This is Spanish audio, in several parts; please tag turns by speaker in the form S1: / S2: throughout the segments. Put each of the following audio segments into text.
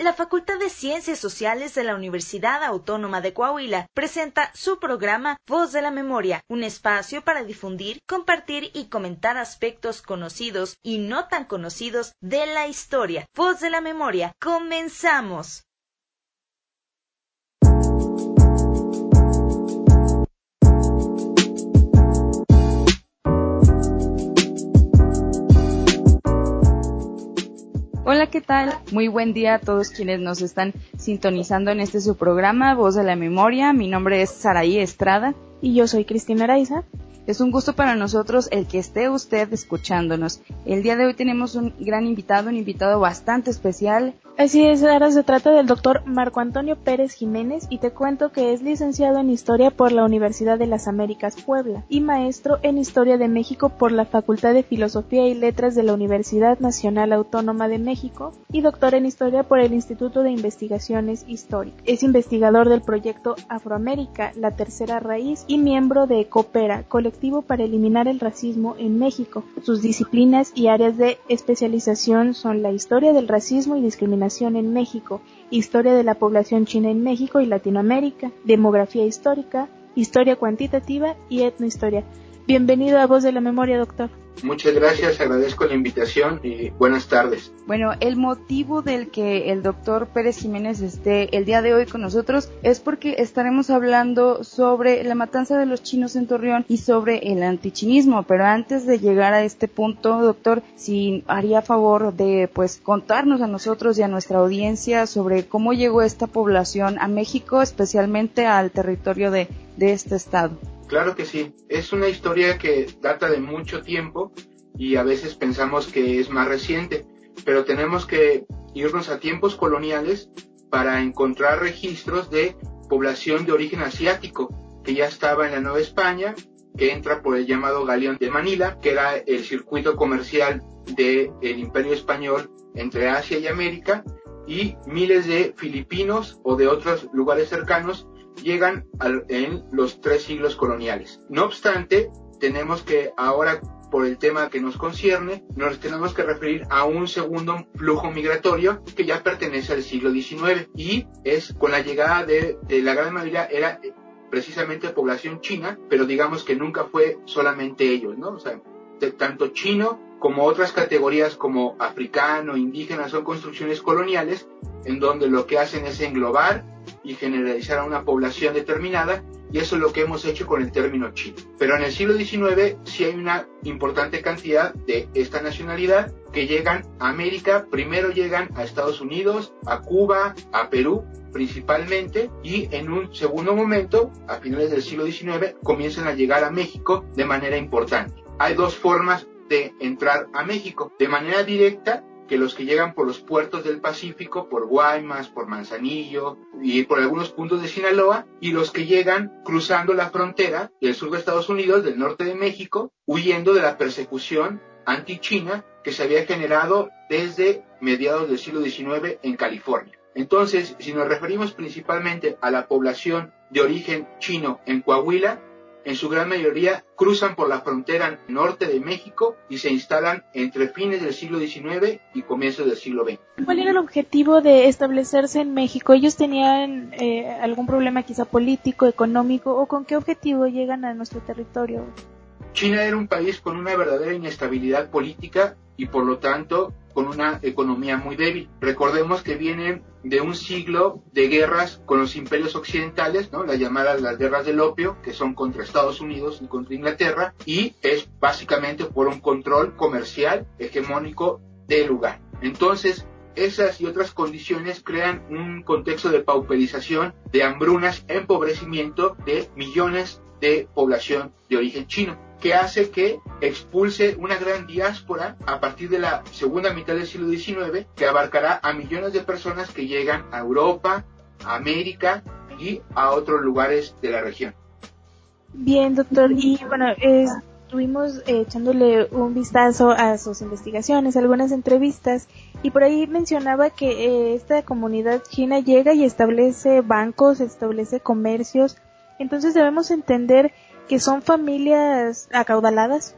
S1: La Facultad de Ciencias Sociales de la Universidad Autónoma de Coahuila presenta su programa Voz de la Memoria, un espacio para difundir, compartir y comentar aspectos conocidos y no tan conocidos de la historia. Voz de la Memoria, comenzamos.
S2: Hola, ¿qué tal? Muy buen día a todos quienes nos están sintonizando en este su programa, Voz de la Memoria. Mi nombre es Saraí Estrada.
S3: Y yo soy Cristina Araiza.
S2: Es un gusto para nosotros el que esté usted escuchándonos. El día de hoy tenemos un gran invitado, un invitado bastante especial.
S3: Así es, ahora se trata del doctor Marco Antonio Pérez Jiménez y te cuento que es licenciado en Historia por la Universidad de las Américas Puebla y maestro en Historia de México por la Facultad de Filosofía y Letras de la Universidad Nacional Autónoma de México y doctor en Historia por el Instituto de Investigaciones Históricas. Es investigador del proyecto Afroamérica, la tercera raíz y miembro de Coopera, colectivo para eliminar el racismo en México. Sus disciplinas y áreas de especialización son la historia del racismo y discriminación en México, Historia de la población china en México y Latinoamérica, Demografía histórica, Historia cuantitativa y Etnohistoria. Bienvenido a Voz de la Memoria, doctor.
S4: Muchas gracias, agradezco la invitación y buenas tardes.
S2: Bueno, el motivo del que el doctor Pérez Jiménez esté el día de hoy con nosotros es porque estaremos hablando sobre la matanza de los chinos en Torreón y sobre el antichinismo. Pero antes de llegar a este punto, doctor, si haría favor de pues contarnos a nosotros y a nuestra audiencia sobre cómo llegó esta población a México, especialmente al territorio de, de este estado.
S4: Claro que sí, es una historia que data de mucho tiempo y a veces pensamos que es más reciente, pero tenemos que irnos a tiempos coloniales para encontrar registros de población de origen asiático que ya estaba en la Nueva España, que entra por el llamado Galeón de Manila, que era el circuito comercial del Imperio Español entre Asia y América, y miles de filipinos o de otros lugares cercanos llegan en los tres siglos coloniales. No obstante, tenemos que ahora por el tema que nos concierne, nos tenemos que referir a un segundo flujo migratorio que ya pertenece al siglo XIX y es con la llegada de, la gran mayoría era precisamente población china, pero digamos que nunca fue solamente ellos, ¿no? O sea, tanto chino como otras categorías como africano, indígena, son construcciones coloniales en donde lo que hacen es englobar y generalizar a una población determinada y eso es lo que hemos hecho con el término chino. Pero en el siglo XIX sí hay una importante cantidad de esta nacionalidad que llegan a América, primero llegan a Estados Unidos, a Cuba, a Perú principalmente y en un segundo momento, a finales del siglo XIX, comienzan a llegar a México de manera importante. Hay dos formas de entrar a México, de manera directa que los que llegan por los puertos del Pacífico, por Guaymas, por Manzanillo y por algunos puntos de Sinaloa, y los que llegan cruzando la frontera del sur de Estados Unidos, del norte de México, huyendo de la persecución anti-China que se había generado desde mediados del siglo XIX en California. Entonces, si nos referimos principalmente a la población de origen chino en Coahuila, en su gran mayoría cruzan por la frontera norte de México y se instalan entre fines del siglo XIX y comienzos del siglo XX.
S3: ¿Cuál era el objetivo de establecerse en México? ¿Ellos tenían eh, algún problema quizá político, económico o con qué objetivo llegan a nuestro territorio?
S4: China era un país con una verdadera inestabilidad política y por lo tanto con una economía muy débil. Recordemos que vienen de un siglo de guerras con los imperios occidentales, las llamadas las guerras del opio, que son contra Estados Unidos y contra Inglaterra, y es básicamente por un control comercial hegemónico del lugar. Entonces, esas y otras condiciones crean un contexto de pauperización, de hambrunas, empobrecimiento de millones de población de origen chino que hace que expulse una gran diáspora a partir de la segunda mitad del siglo XIX, que abarcará a millones de personas que llegan a Europa, a América y a otros lugares de la región.
S3: Bien, doctor. Y bueno, estuvimos eh, echándole un vistazo a sus investigaciones, algunas entrevistas, y por ahí mencionaba que eh, esta comunidad china llega y establece bancos, establece comercios. Entonces debemos entender que son familias acaudaladas?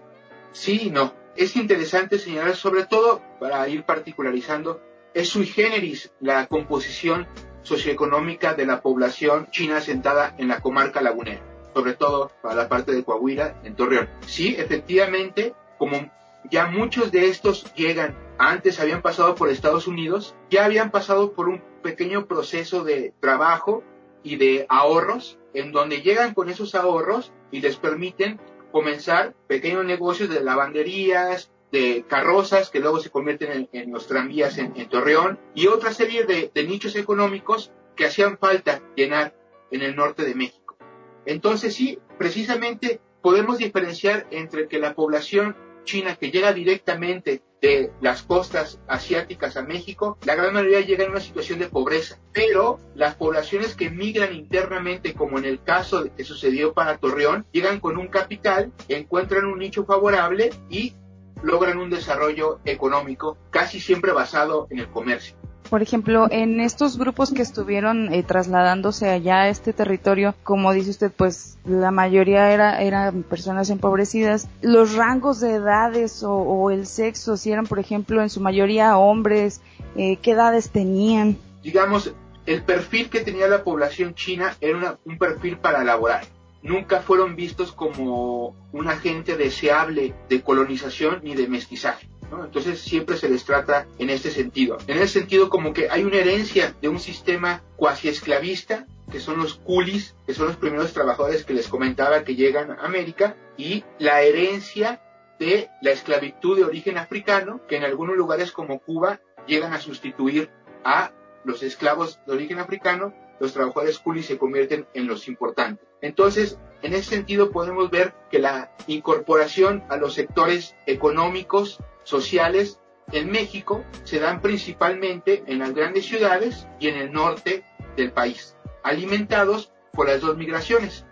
S4: Sí no. Es interesante señalar, sobre todo para ir particularizando, es sui generis la composición socioeconómica de la población china asentada en la comarca lagunera, sobre todo para la parte de Coahuila, en Torreón. Sí, efectivamente, como ya muchos de estos llegan, antes habían pasado por Estados Unidos, ya habían pasado por un pequeño proceso de trabajo y de ahorros, en donde llegan con esos ahorros y les permiten comenzar pequeños negocios de lavanderías, de carrozas que luego se convierten en, los tranvías en, Torreón y otra serie de, de nichos económicos que hacían falta llenar en el norte de México. Entonces sí, precisamente podemos diferenciar entre que la población china que llega directamente de las costas asiáticas a México, la gran mayoría llega en una situación de pobreza, pero las poblaciones que migran internamente, como en el caso que sucedió para Torreón, llegan con un capital, encuentran un nicho favorable y logran un desarrollo económico casi siempre basado en el comercio.
S2: Por ejemplo, en estos grupos que estuvieron eh, trasladándose allá a este territorio, como dice usted, pues la mayoría era, eran personas empobrecidas. Los rangos de edades o, el sexo, si eran, por ejemplo, en su mayoría hombres, eh, ¿qué edades tenían?
S4: Digamos, el perfil que tenía la población china era un perfil para laborar nunca fueron vistos como un agente deseable de colonización ni de mestizaje. Entonces siempre se les trata en este sentido. En ese sentido como que hay una herencia de un sistema cuasi esclavista, que son los coolies, que son los primeros trabajadores que les comentaba que llegan a América, y la herencia de la esclavitud de origen africano, que en algunos lugares como Cuba llegan a sustituir a los esclavos de origen africano los trabajadores coolies se convierten en los importantes. Entonces, en ese sentido podemos ver que la incorporación a los sectores económicos, sociales, en México se dan principalmente en las grandes ciudades y en el norte del país, alimentados por las dos migraciones.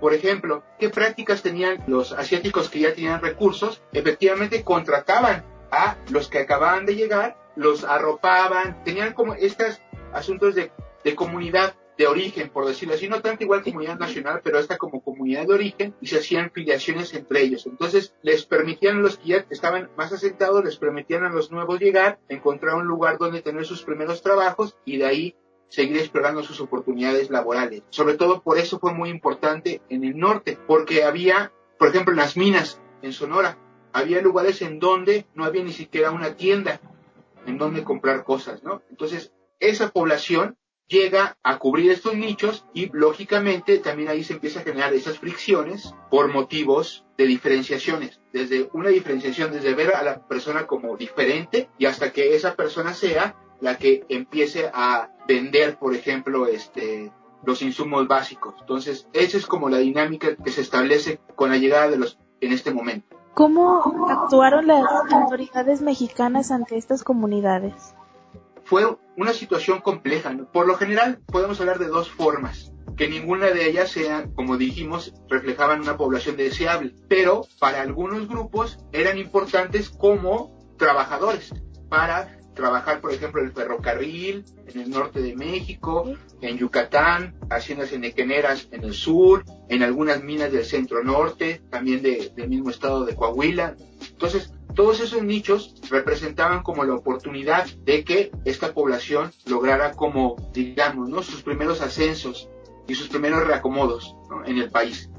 S4: Por ejemplo, ¿qué prácticas tenían los asiáticos que ya tenían recursos? Efectivamente contrataban a los que acababan de llegar, los arropaban, tenían como estos asuntos de de comunidad de origen, por decirlo así, no tanto igual comunidad nacional, pero esta como comunidad de origen y se hacían filiaciones entre ellos. Entonces les permitían a los que ya estaban más asentados, les permitían a los nuevos llegar, encontrar un lugar donde tener sus primeros trabajos y de ahí seguir explorando sus oportunidades laborales. Sobre todo por eso fue muy importante en el norte, porque había, por ejemplo, en las minas en Sonora, había lugares en donde no había ni siquiera una tienda en donde comprar cosas, ¿no? Entonces, esa población llega a cubrir estos nichos y lógicamente también ahí se empieza a generar esas fricciones por motivos de diferenciaciones, desde una diferenciación, desde ver a la persona como diferente y hasta que esa persona sea la que empiece a vender, por ejemplo, este, los insumos básicos. Entonces, esa es como la dinámica que se establece con la llegada de los en este momento.
S3: ¿Cómo actuaron las autoridades mexicanas ante estas comunidades?
S4: Fue una situación compleja. Por lo general podemos hablar de dos formas, que ninguna de ellas sea, como dijimos, reflejaban una población deseable, pero para algunos grupos eran importantes como trabajadores para trabajar, por ejemplo, el ferrocarril en el norte de México, en Yucatán, haciendas enequeneras en el sur, en algunas minas del centro norte, también del mismo estado de Coahuila. Entonces, todos esos nichos representaban como la oportunidad de que esta población lograra como, digamos, ¿no? sus primeros ascensos y sus primeros reacomodos en el país.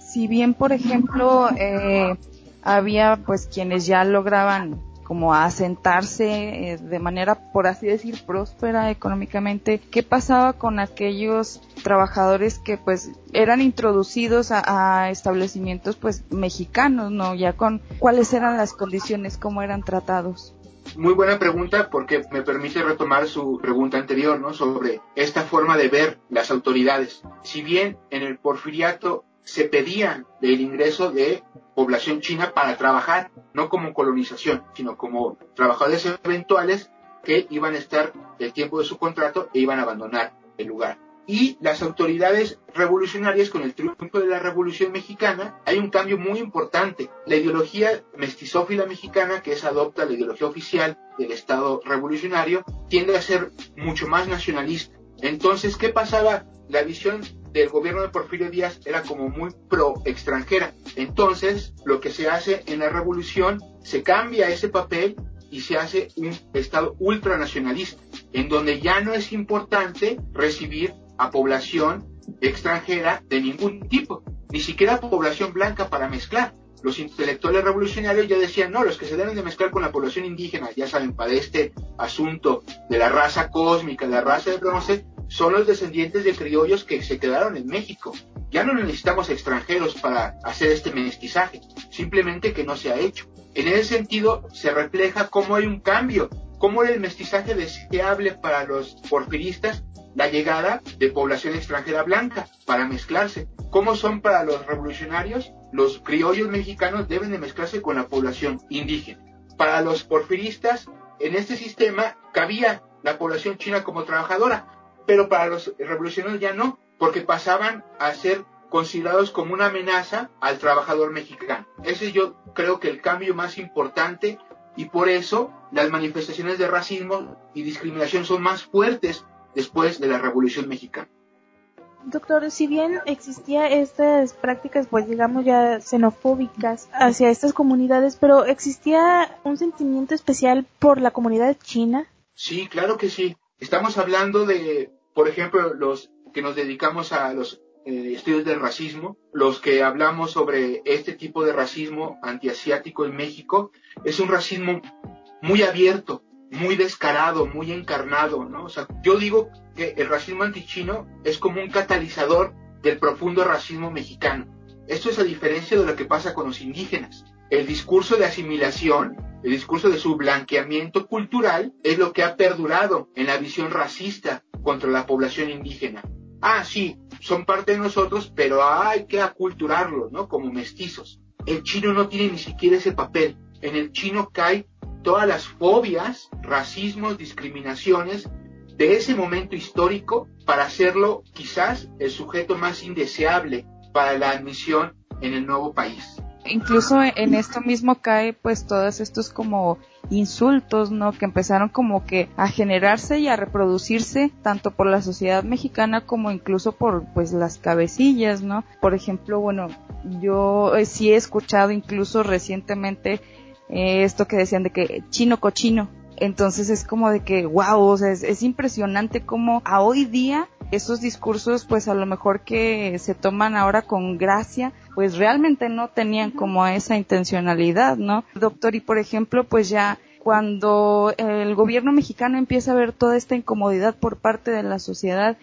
S2: Si bien, por ejemplo, eh, había pues quienes ya lograban como a asentarse eh, de manera, por así decir, próspera económicamente. ¿Qué pasaba con aquellos trabajadores que pues eran introducidos a, establecimientos pues mexicanos, ¿no? Ya con cuáles eran las condiciones, cómo eran tratados.
S4: Muy buena pregunta porque me permite retomar su pregunta anterior, ¿no? Sobre esta forma de ver las autoridades. Si bien en el porfiriato se pedía el ingreso de población china para trabajar, no como colonización, sino como trabajadores eventuales que iban a estar el tiempo de su contrato e iban a abandonar el lugar. Y las autoridades revolucionarias, con el triunfo de la Revolución Mexicana, hay un cambio muy importante. La ideología mestizófila mexicana, que es adopta la ideología oficial del Estado revolucionario, tiende a ser mucho más nacionalista. Entonces, ¿qué pasaba? La visión del gobierno de Porfirio Díaz era como muy pro extranjera. Entonces, lo que se hace en la revolución, se cambia ese papel y se hace un Estado ultranacionalista, en donde ya no es importante recibir a población extranjera de ningún tipo, ni siquiera población blanca para mezclar. Los intelectuales revolucionarios ya decían, no, los que se deben de mezclar con la población indígena, ya saben, para este asunto de la raza cósmica, la raza de bronce, son los descendientes de criollos que se quedaron en México. Ya no necesitamos extranjeros para hacer este mestizaje, simplemente que no se ha hecho. En ese sentido, se refleja cómo hay un cambio, cómo el mestizaje deseable para los porfiristas la llegada de población extranjera blanca para mezclarse. ¿Cómo son para los revolucionarios? Los criollos mexicanos deben de mezclarse con la población indígena. Para los porfiristas, en este sistema cabía la población china como trabajadora, pero para los revolucionarios ya no, porque pasaban a ser considerados como una amenaza al trabajador mexicano. Ese yo creo que el cambio más importante y por eso las manifestaciones de racismo y discriminación son más fuertes después de la Revolución Mexicana.
S3: Doctor, si bien existía estas prácticas, pues digamos ya xenofóbicas hacia estas comunidades, pero ¿existía un sentimiento especial por la comunidad china?
S4: Sí, claro que sí. Estamos hablando de, por ejemplo, los que nos dedicamos a los eh, estudios del racismo, los que hablamos sobre este tipo de racismo antiasiático en México, es un racismo muy abierto, muy descarado, muy encarnado, ¿no? O sea, yo digo que el racismo antichino es como un catalizador del profundo racismo mexicano. Esto es a diferencia de lo que pasa con los indígenas. El discurso de asimilación el discurso de su blanqueamiento cultural es lo que ha perdurado en la visión racista contra la población indígena. Ah, sí, son parte de nosotros, pero hay que aculturarlos, ¿no? Como mestizos. El chino no tiene ni siquiera ese papel. En el chino cae todas las fobias, racismos, discriminaciones de ese momento histórico para hacerlo quizás el sujeto más indeseable para la admisión en el nuevo país
S2: incluso en esto mismo cae pues todos estos como insultos, ¿no? Que empezaron como que a generarse y a reproducirse tanto por la sociedad mexicana como incluso por pues las cabecillas, ¿no? Por ejemplo, bueno, yo eh, sí he escuchado incluso recientemente eh, esto que decían de que chino cochino. Entonces es como de que, wow, o sea, es, es impresionante como a hoy día esos discursos pues a lo mejor que se toman ahora con gracia pues realmente no tenían como esa intencionalidad, ¿no? Doctor, y por ejemplo pues ya cuando el gobierno mexicano empieza a ver toda esta incomodidad por parte de la sociedad,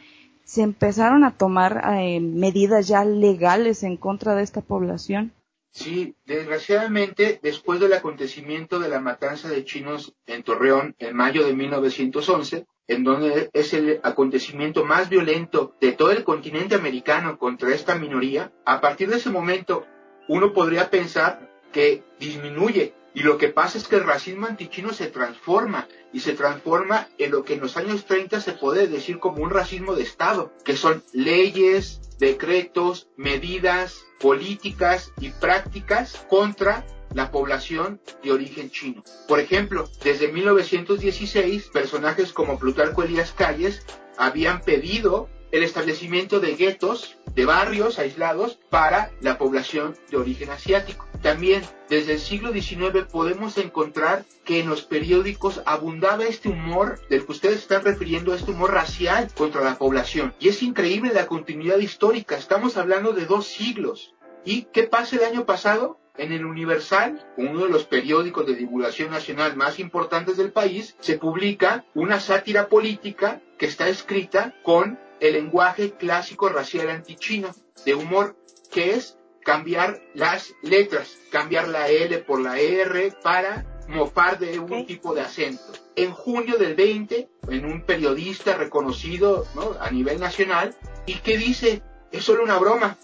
S2: se empezaron a tomar eh, medidas ya legales en contra de esta población.
S4: Sí, desgraciadamente, después del acontecimiento de la matanza de chinos en Torreón en mayo de 1911, en donde es el acontecimiento más violento de todo el continente americano contra esta minoría, a partir de ese momento uno podría pensar que disminuye. Y lo que pasa es que el racismo antichino se transforma y se transforma en lo que en los años 30 se puede decir como un racismo de Estado, que son leyes, decretos, medidas políticas y prácticas contra la población de origen chino. Por ejemplo, desde 1916, personajes como Plutarco Elías Calles habían pedido el establecimiento de guetos, de barrios aislados para la población de origen asiático. También desde el siglo XIX podemos encontrar que en los periódicos abundaba este humor del que ustedes están refiriendo, este humor racial contra la población. Y es increíble la continuidad histórica, estamos hablando de dos siglos. ¿Y qué pasa el año pasado? En el Universal, uno de los periódicos de divulgación nacional más importantes del país, se publica una sátira política que está escrita con el lenguaje clásico racial antichino de humor, que es cambiar las letras, cambiar la L por la R para mofar de un tipo de acento. En junio del 20, en un periodista reconocido a nivel nacional, y que dice, es solo una broma,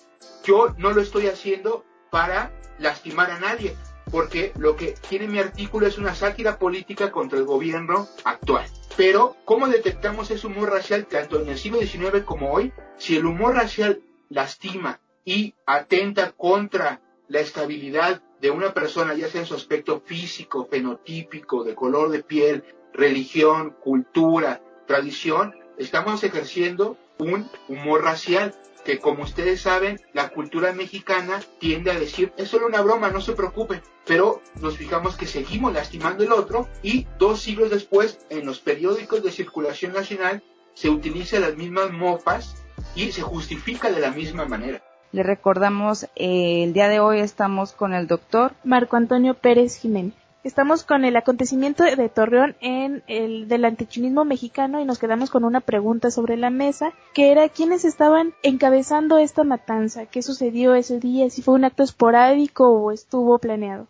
S4: yo no lo estoy haciendo para lastimar a nadie, porque lo que tiene mi artículo es una sátira política contra el gobierno actual. Pero, ¿cómo detectamos ese humor racial tanto en el siglo XIX como hoy? Si el humor racial lastima y atenta contra la estabilidad de una persona, ya sea en su aspecto físico, fenotípico, de color de piel, religión, cultura, tradición, estamos ejerciendo un humor racial que como ustedes saben, la cultura mexicana tiende a decir, es solo una broma, no se preocupe, pero nos fijamos que seguimos lastimando el otro y dos siglos después, en los periódicos de circulación nacional, se utilizan las mismas mofas y se justifica de la misma manera.
S2: Le recordamos, eh, el día de hoy estamos con el doctor
S3: Marco Antonio Pérez Jiménez. Estamos con el acontecimiento de Torreón en el del antichinismo mexicano y nos quedamos con una pregunta sobre la mesa, que era quiénes estaban encabezando esta matanza, qué sucedió ese día, si fue un acto esporádico o estuvo planeado.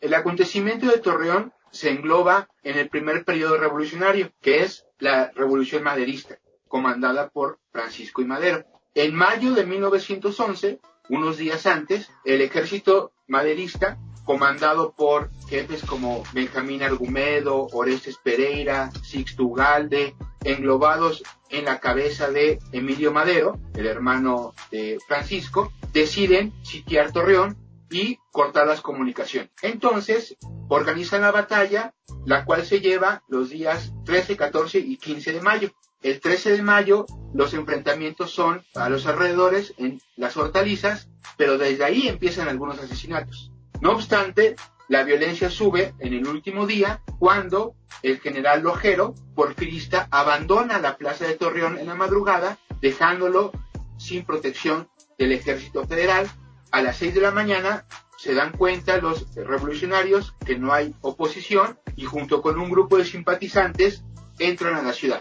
S4: El acontecimiento de Torreón se engloba en el primer periodo revolucionario, que es la Revolución Maderista, comandada por Francisco y Madero. En mayo de 1911, unos días antes, el ejército maderista comandado por jefes como Benjamín Argumedo, Orestes Pereira, Sixto Ugalde, englobados en la cabeza de Emilio Madero, el hermano de Francisco, deciden sitiar Torreón y cortar las comunicaciones. Entonces, organizan la batalla, la cual se lleva los días 13, 14 y 15 de mayo. El 13 de mayo los enfrentamientos son a los alrededores en las hortalizas, pero desde ahí empiezan algunos asesinatos. No obstante, la violencia sube en el último día cuando el general Lojero, porfirista, abandona la plaza de Torreón en la madrugada, dejándolo sin protección del ejército federal. A las 6 de la mañana se dan cuenta los revolucionarios que no hay oposición y junto con un grupo de simpatizantes entran a la ciudad.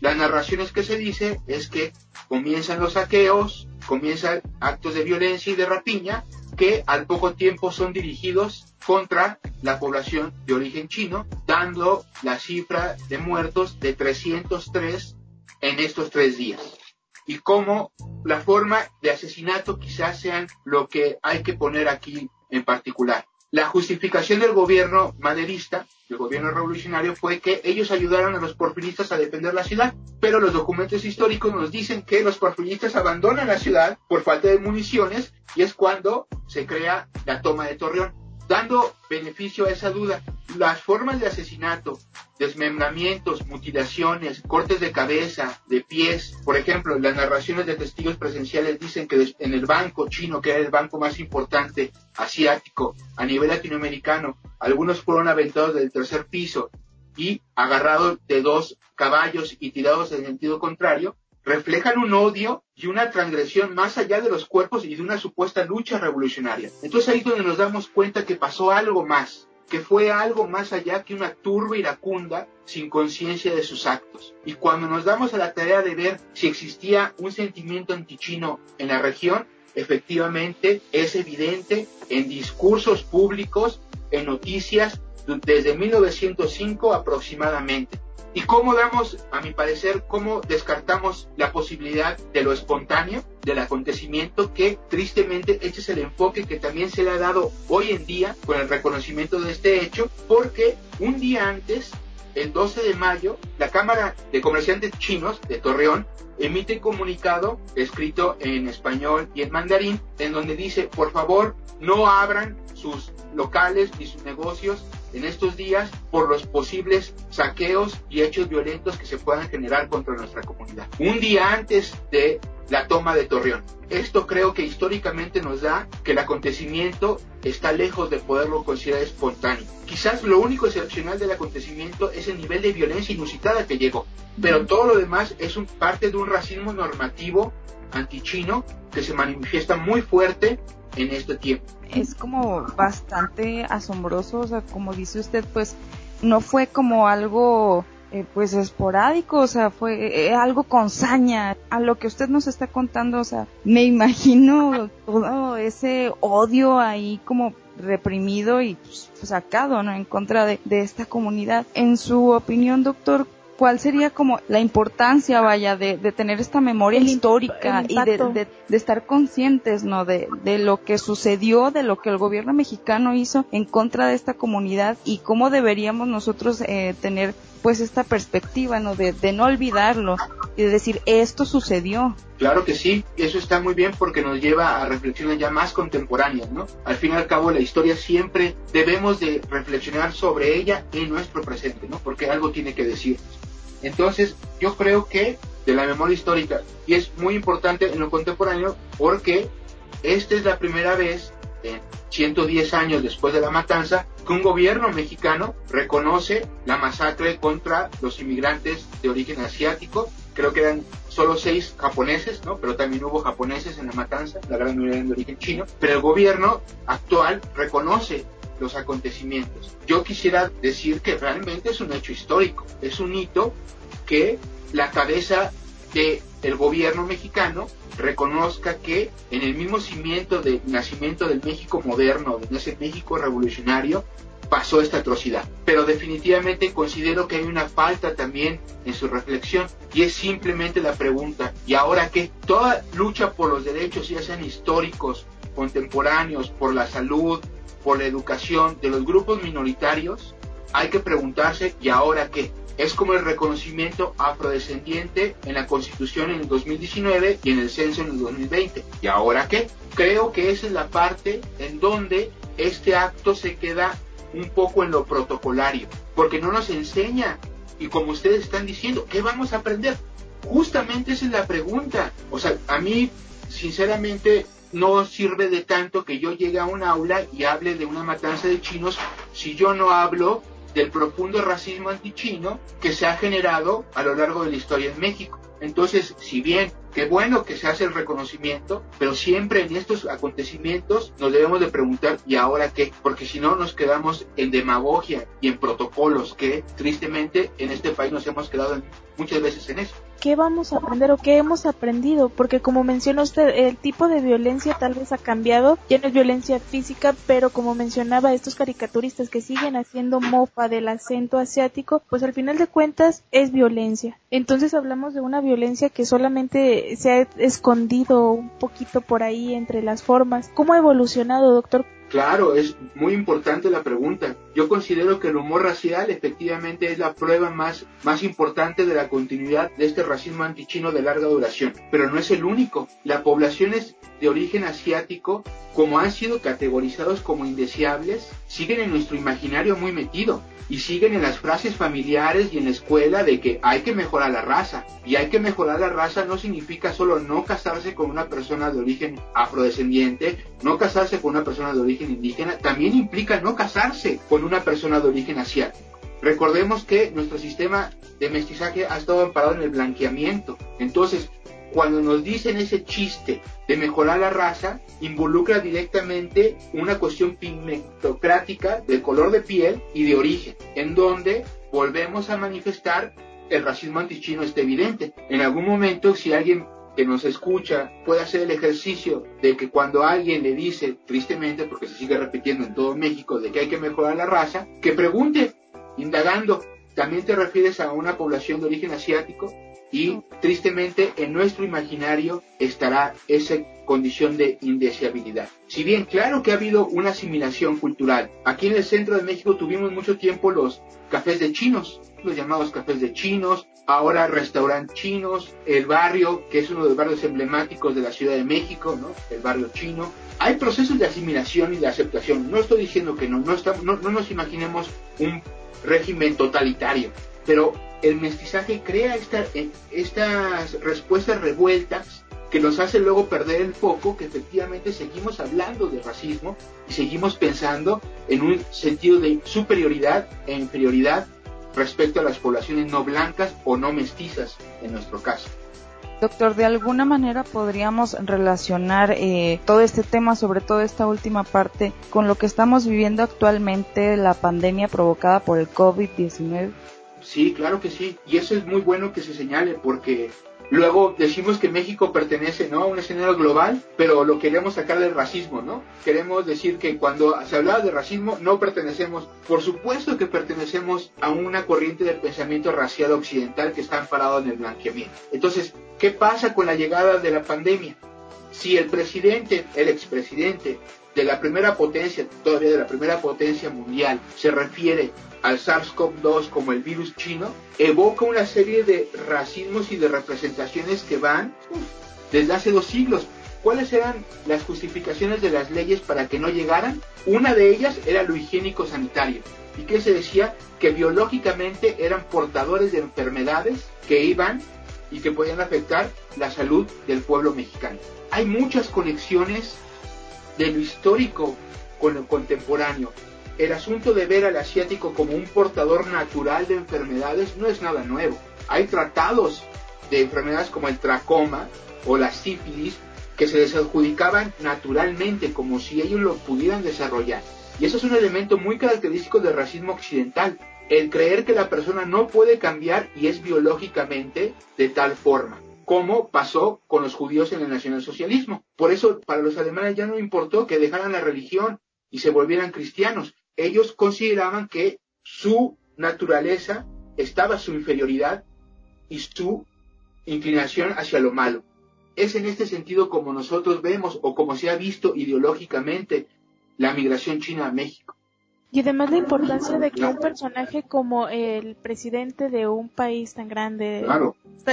S4: Las narraciones que se dice es que comienzan los saqueos, comienzan actos de violencia y de rapiña que al poco tiempo son dirigidos contra la población de origen chino, dando la cifra de muertos de 303 en estos tres días. Y cómo la forma de asesinato quizás sean lo que hay que poner aquí en particular. La justificación del gobierno maderista, del gobierno revolucionario, fue que ellos ayudaron a los porfiristas a defender la ciudad, pero los documentos históricos nos dicen que los porfiristas abandonan la ciudad por falta de municiones y es cuando se crea la toma de Torreón. Dando beneficio a esa duda, las formas de asesinato, desmembramientos, mutilaciones, cortes de cabeza, de pies, por ejemplo, las narraciones de testigos presenciales dicen que en el banco chino, que era el banco más importante asiático a nivel latinoamericano, algunos fueron aventados del tercer piso y agarrados de dos caballos y tirados en sentido contrario, reflejan un odio y una transgresión más allá de los cuerpos y de una supuesta lucha revolucionaria. Entonces ahí es donde nos damos cuenta que pasó algo más, que fue algo más allá que una turba iracunda sin conciencia de sus actos. Y cuando nos damos a la tarea de ver si existía un sentimiento antichino en la región, efectivamente es evidente en discursos públicos, en noticias, desde 1905 aproximadamente. ¿Y cómo damos, a mi parecer, cómo descartamos la posibilidad de lo espontáneo, del acontecimiento, que tristemente este es el enfoque que también se le ha dado hoy en día con el reconocimiento de este hecho, porque un día antes, el 12 de mayo, la Cámara de Comerciantes Chinos de Torreón emite un comunicado escrito en español y en mandarín, en donde dice, por favor, no abran sus locales y sus negocios en estos días por los posibles saqueos y hechos violentos que se puedan generar contra nuestra comunidad. Un día antes de la toma de Torreón. Esto creo que históricamente nos da que el acontecimiento está lejos de poderlo considerar espontáneo. Quizás lo único excepcional del acontecimiento es el nivel de violencia inusitada que llegó, pero todo lo demás es parte de un racismo normativo antichino que se manifiesta muy fuerte en este tiempo.
S2: Es como bastante asombroso, o sea, como dice usted, pues no fue como algo eh, pues esporádico, o sea, fue eh, algo con saña. A lo que usted nos está contando, o sea, me imagino todo ese odio ahí como reprimido y pues, sacado, ¿no? En contra de, de esta comunidad. En su opinión, doctor, cuál sería como la importancia, vaya, de, de tener esta memoria histórica y de, de, de, estar conscientes, ¿no? De, de lo que sucedió, de lo que el gobierno mexicano hizo en contra de esta comunidad y cómo deberíamos nosotros eh, tener pues esta perspectiva, ¿no? De, no olvidarlo y de decir, esto sucedió.
S4: Claro que sí, eso está muy bien porque nos lleva a reflexiones ya más contemporáneas, ¿no? Al fin y al cabo la historia siempre debemos de reflexionar sobre ella en nuestro presente, ¿no? Porque algo tiene que decirnos. Entonces, yo creo que de la memoria histórica. Y es muy importante en lo contemporáneo porque esta es la primera vez en 110 años después de la matanza que un gobierno mexicano reconoce la masacre contra los inmigrantes de origen asiático. Creo que eran solo seis japoneses, ¿no? Pero también hubo japoneses en la matanza, la gran mayoría de origen chino. Pero el gobierno actual reconoce los acontecimientos. Yo quisiera decir que realmente es un hecho histórico, es un hito que la cabeza del el gobierno mexicano reconozca que en el mismo cimiento del nacimiento del México moderno, de ese México revolucionario, pasó esta atrocidad. Pero definitivamente considero que hay una falta también en su reflexión y es simplemente la pregunta, ¿y ahora qué? Toda lucha por los derechos, ya sean históricos, contemporáneos, por la salud, por la educación de los grupos minoritarios, hay que preguntarse, ¿y ahora qué? Es como el reconocimiento afrodescendiente en la Constitución en el 2019 y en el censo en el 2020. ¿Y ahora qué? Creo que esa es la parte en donde este acto se queda un poco en lo protocolario, porque no nos enseña, y como ustedes están diciendo, ¿qué vamos a aprender? Justamente esa es la pregunta. O sea, a mí, sinceramente, no sirve de tanto que yo llegue a un aula y hable de una matanza de chinos si yo no hablo del profundo racismo antichino que se ha generado a lo largo de la historia en México. Entonces, si bien qué bueno que se hace el reconocimiento, pero siempre en estos acontecimientos nos debemos de preguntar, ¿y ahora qué? Porque si no nos quedamos en demagogia y en protocolos que tristemente en este país nos hemos quedado muchas veces en eso
S3: qué vamos a aprender o qué hemos aprendido, porque como menciona usted, el tipo de violencia tal vez ha cambiado, ya no es violencia física, pero como mencionaba estos caricaturistas que siguen haciendo mofa del acento asiático, pues al final de cuentas es violencia. Entonces hablamos de una violencia que solamente se ha escondido un poquito por ahí entre las formas. ¿Cómo ha evolucionado, doctor?
S4: Claro, es muy importante la pregunta. Yo considero que el humor racial efectivamente es la prueba más, más importante de la continuidad de este racismo antichino de larga duración, pero no es el único. Las poblaciones de origen asiático, como han sido categorizados como indeseables, siguen en nuestro imaginario muy metido y siguen en las frases familiares y en la escuela de que hay que mejorar la raza. Y hay que mejorar la raza no significa solo no casarse con una persona de origen afrodescendiente, no casarse con una persona de origen indígena, también implica no casarse con una persona de origen asiático. Recordemos que nuestro sistema de mestizaje ha estado amparado en el blanqueamiento. Entonces, cuando nos dicen ese chiste de mejorar la raza, involucra directamente una cuestión pigmentocrática de color de piel y de origen, en donde volvemos a manifestar el racismo antichino está evidente. En algún momento, si alguien que nos escucha puede hacer el ejercicio de que cuando alguien le dice, tristemente, porque se sigue repitiendo en todo México, de que hay que mejorar la raza, que pregunte, indagando, ¿también te refieres a una población de origen asiático? Y tristemente en nuestro imaginario estará esa condición de indeseabilidad. Si bien claro que ha habido una asimilación cultural, aquí en el centro de México tuvimos mucho tiempo los cafés de chinos, los llamados cafés de chinos, ahora restaurantes chinos, el barrio, que es uno de los barrios emblemáticos de la Ciudad de México, ¿no? El barrio chino. Hay procesos de asimilación y de aceptación. No estoy diciendo que no, no, no, no nos imaginemos un régimen totalitario, pero el mestizaje crea estas respuestas revueltas que nos hacen luego perder el foco, que efectivamente seguimos hablando de racismo y seguimos pensando en un sentido de superioridad e inferioridad respecto a las poblaciones no blancas o no mestizas en nuestro caso.
S2: Doctor, de alguna manera podríamos relacionar eh, todo este tema, sobre todo esta última parte, con lo que estamos viviendo actualmente, la pandemia provocada por el COVID-19.
S4: Sí, claro que sí. Y eso es muy bueno que se señale porque luego decimos que México pertenece ¿no? a un escenario global, pero lo queremos sacar del racismo, ¿no? Queremos decir que cuando se hablaba de racismo no pertenecemos, por supuesto que pertenecemos a una corriente del pensamiento racial occidental que está amparado en el blanqueamiento. Entonces, ¿qué pasa con la llegada de la pandemia? Si el presidente, el expresidente de la primera potencia, todavía de la primera potencia mundial, se refiere al SARS-CoV-2 como el virus chino, evoca una serie de racismos y de representaciones que van desde hace dos siglos. ¿Cuáles eran las justificaciones de las leyes para que no llegaran? Una de ellas era lo higiénico sanitario. ¿Y que se decía? Que biológicamente eran portadores de enfermedades que iban y que podían afectar la salud del pueblo mexicano. Hay muchas conexiones de lo histórico con lo contemporáneo. El asunto de ver al asiático como un portador natural de enfermedades no es nada nuevo. Hay tratados de enfermedades como el tracoma o la sífilis que se les adjudicaban naturalmente como si ellos lo pudieran desarrollar. Y eso es un elemento muy característico del racismo occidental, el creer que la persona no puede cambiar y es biológicamente de tal forma, como pasó con los judíos en el nacionalsocialismo. Por eso para los alemanes ya no importó que dejaran la religión y se volvieran cristianos. Ellos consideraban que su naturaleza estaba su inferioridad y su inclinación hacia lo malo. Es en este sentido como nosotros vemos o como se ha visto ideológicamente la migración china a México.
S3: Y además la importancia de que un personaje como el presidente de un país tan grande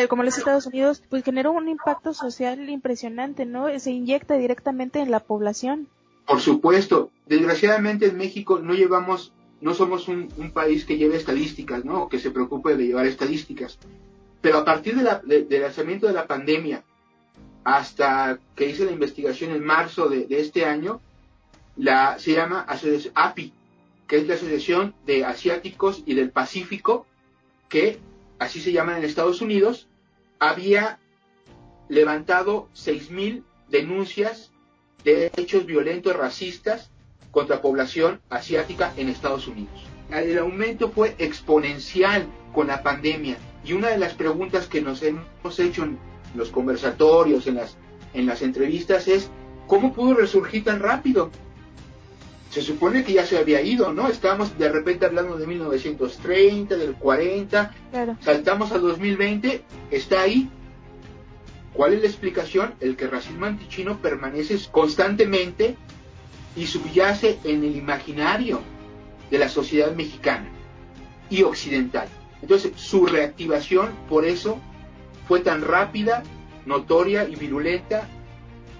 S3: como los Estados Unidos, pues generó un impacto social impresionante, ¿no? Se inyecta directamente en la población.
S4: Por supuesto. Desgraciadamente en México no llevamos, no somos un, país que lleve estadísticas, ¿no? Que se preocupe de llevar estadísticas. Pero a partir del lanzamiento de la pandemia hasta que hice la investigación en marzo de, este año, la, se llama API, que es la Asociación de Asiáticos y del Pacífico, que así se llama en Estados Unidos, había levantado 6.000 denuncias de hechos violentos racistas contra población asiática en Estados Unidos. El aumento fue exponencial con la pandemia y una de las preguntas que nos hemos hecho en los conversatorios, en las, en las entrevistas es, ¿cómo pudo resurgir tan rápido? Se supone que ya se había ido, ¿no? Estábamos de repente hablando de 1930, del 40, saltamos a 2020, está ahí. ¿Cuál es la explicación? El que el racismo antichino permanece constantemente y subyace en el imaginario de la sociedad mexicana y occidental. Entonces, su reactivación, por eso, fue tan rápida, notoria y virulenta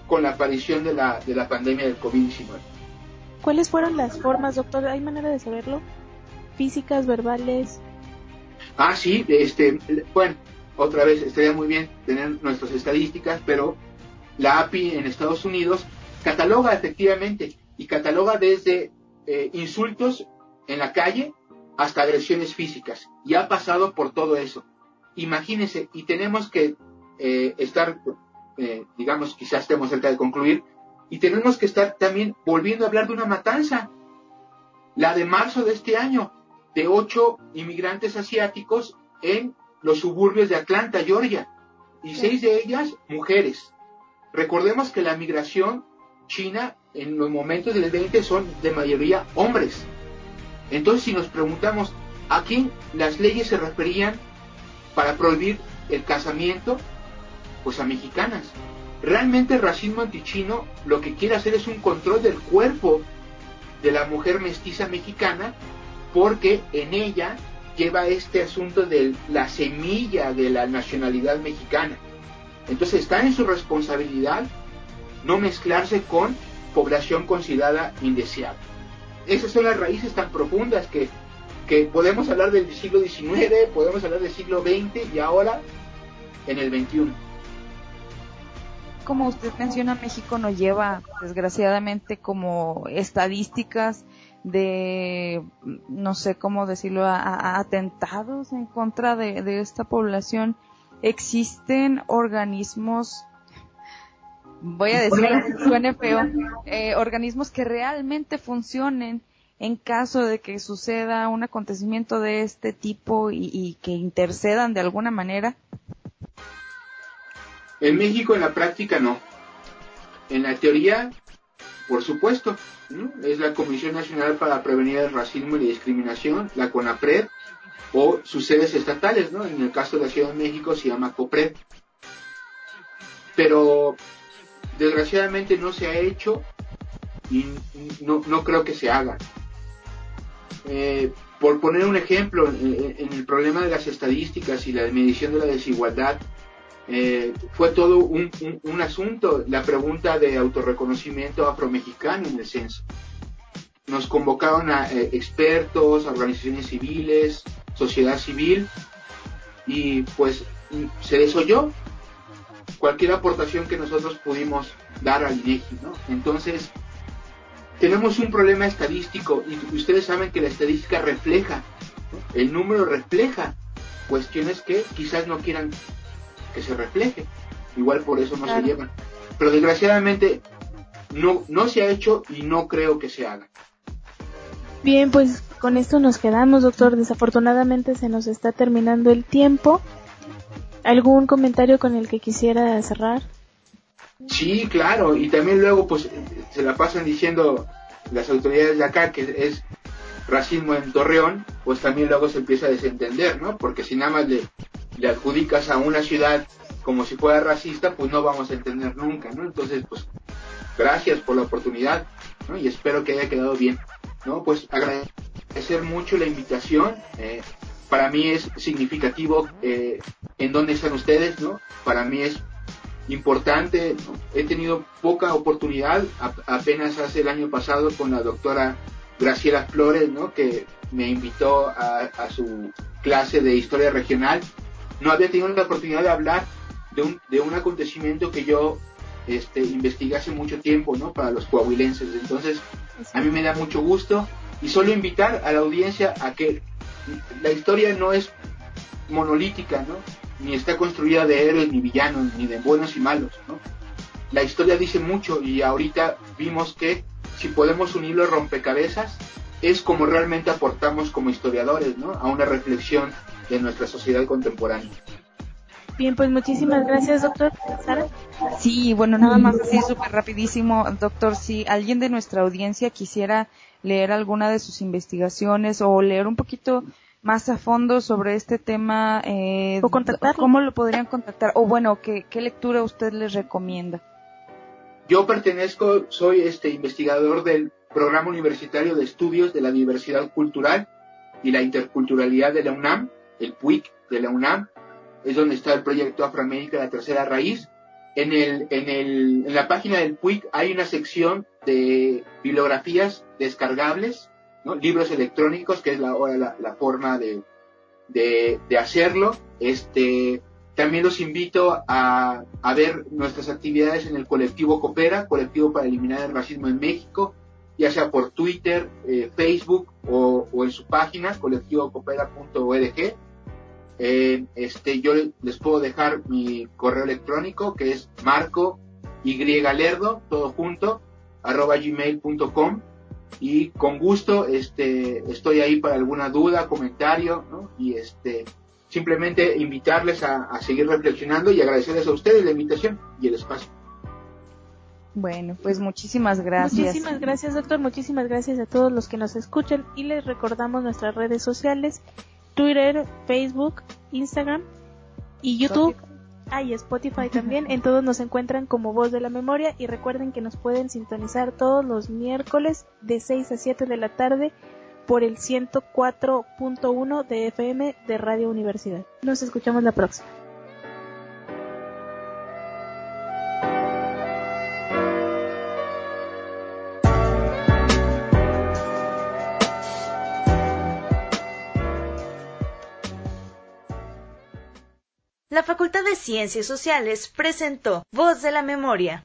S4: con la aparición de la, de la pandemia del COVID-19.
S3: ¿Cuáles fueron las formas, doctor? ¿Hay manera de saberlo? ¿Físicas, verbales?
S4: Ah, sí, este, bueno, otra vez estaría muy bien tener nuestras estadísticas, pero la API en Estados Unidos cataloga efectivamente y cataloga desde eh, insultos en la calle hasta agresiones físicas y ha pasado por todo eso. Imagínense, y tenemos que eh, estar, eh, digamos, quizás estemos cerca de concluir, y tenemos que estar también volviendo a hablar de una matanza, la de marzo de este año, de ocho inmigrantes asiáticos en los suburbios de Atlanta, Georgia, y seis de ellas mujeres. Recordemos que la migración china en los momentos del 20 son de mayoría hombres. Entonces, si nos preguntamos a quién las leyes se referían para prohibir el casamiento, pues a mexicanas. Realmente el racismo antichino lo que quiere hacer es un control del cuerpo de la mujer mestiza mexicana porque en ella lleva este asunto de la semilla de la nacionalidad mexicana. Entonces está en su responsabilidad no mezclarse con población considerada indeseable. Esas son las raíces tan profundas que, que podemos hablar del siglo XIX, podemos hablar del siglo XX y ahora en el XXI
S2: como usted menciona, México nos lleva, desgraciadamente, como estadísticas de, no sé cómo decirlo, a, atentados en contra de, esta población. Existen organismos, voy a decirlo que suene feo, eh, organismos que realmente funcionen en caso de que suceda un acontecimiento de este tipo y que intercedan de alguna manera.
S4: En México en la práctica no. En la teoría, por supuesto, es la Comisión Nacional para Prevenir el Racismo y la Discriminación, la CONAPRED, o sus sedes estatales, ¿no? En el caso de la Ciudad de México se llama COPRED. Pero desgraciadamente no se ha hecho y no, creo que se haga. Eh, por poner un ejemplo, en, el problema de las estadísticas y la medición de la desigualdad, eh, fue todo un, asunto, la pregunta de autorreconocimiento afromexicano en el censo. Nos convocaron a eh, expertos, organizaciones civiles, sociedad civil, y pues se desoyó cualquier aportación que nosotros pudimos dar al INEGI, ¿no? Entonces, tenemos un problema estadístico y ustedes saben que la estadística refleja, el número refleja cuestiones que quizás no quieran que se refleje, igual por eso no se llevan. Pero desgraciadamente no, no se ha hecho y no creo que se haga.
S3: Bien, pues con esto nos quedamos, doctor. Desafortunadamente se nos está terminando el tiempo. ¿Algún comentario con el que quisiera cerrar?
S4: Sí, claro, y también luego pues se la pasan diciendo las autoridades de acá que es racismo en Torreón, pues también luego se empieza a desentender, ¿no? Porque si nada más le, le adjudicas a una ciudad como si fuera racista, pues no vamos a entender nunca, ¿no? Entonces, pues gracias por la oportunidad, ¿no? Y espero que haya quedado bien, ¿no? Pues agradecer mucho la invitación. Eh, para mí es significativo eh, en dónde están ustedes, ¿no? Para mí es importante, he tenido poca oportunidad, apenas hace el año pasado con la doctora Graciela Flores, ¿no? Que me invitó a, su clase de historia regional. No había tenido la oportunidad de hablar de un, de un acontecimiento que yo este, investigué hace mucho tiempo, ¿no? Para los coahuilenses. Entonces, a mí me da mucho gusto y solo invitar a la audiencia a que la historia no es monolítica, ¿no? Ni está construida de héroes ni villanos, ni de buenos y malos, ¿no? La historia dice mucho y ahorita vimos que si podemos unir los rompecabezas, es como realmente aportamos como historiadores, ¿no? A una reflexión de nuestra sociedad contemporánea.
S3: Bien, pues muchísimas gracias, doctor. Sara.
S2: Sí, bueno, nada más así súper rapidísimo, doctor, si alguien de nuestra audiencia quisiera leer alguna de sus investigaciones o leer un poquito más a fondo sobre este tema, eh,
S3: o contactar,
S2: ¿cómo lo podrían contactar? O bueno, ¿qué, ¿qué lectura usted les recomienda?
S4: Yo pertenezco, soy este investigador del Programa Universitario de Estudios de la Diversidad Cultural y la Interculturalidad de la UNAM, el PUIC de la UNAM, es donde está el proyecto Afroamérica la Tercera Raíz. En, el, en, el, en la página del PUIC hay una sección de bibliografías descargables, libros electrónicos, que es la, la, la forma de, de, de hacerlo. Este, también los invito a, a, ver nuestras actividades en el colectivo Coopera, colectivo para eliminar el racismo en México, ya sea por Twitter, eh, Facebook o, o, en su página colectivocopera.org. Eh, este, yo les puedo dejar mi correo electrónico que es marco y lerdo, todo junto, arroba gmail.com y con gusto este, estoy ahí para alguna duda, comentario, ¿no? Y este, simplemente invitarles a, seguir reflexionando y agradecerles a ustedes la invitación y el espacio.
S2: Bueno, pues muchísimas gracias.
S3: Muchísimas gracias, doctor. Muchísimas gracias a todos los que nos escuchan y les recordamos nuestras redes sociales, Twitter, Facebook, Instagram y YouTube. Ah, y Spotify también. En todos nos encuentran como Voz de la Memoria y recuerden que nos pueden sintonizar todos los miércoles de 6 a 7 de la tarde por el 104.1 de FM de Radio Universidad. Nos escuchamos la próxima.
S1: La Facultad de Ciencias Sociales presentó Voz de la Memoria.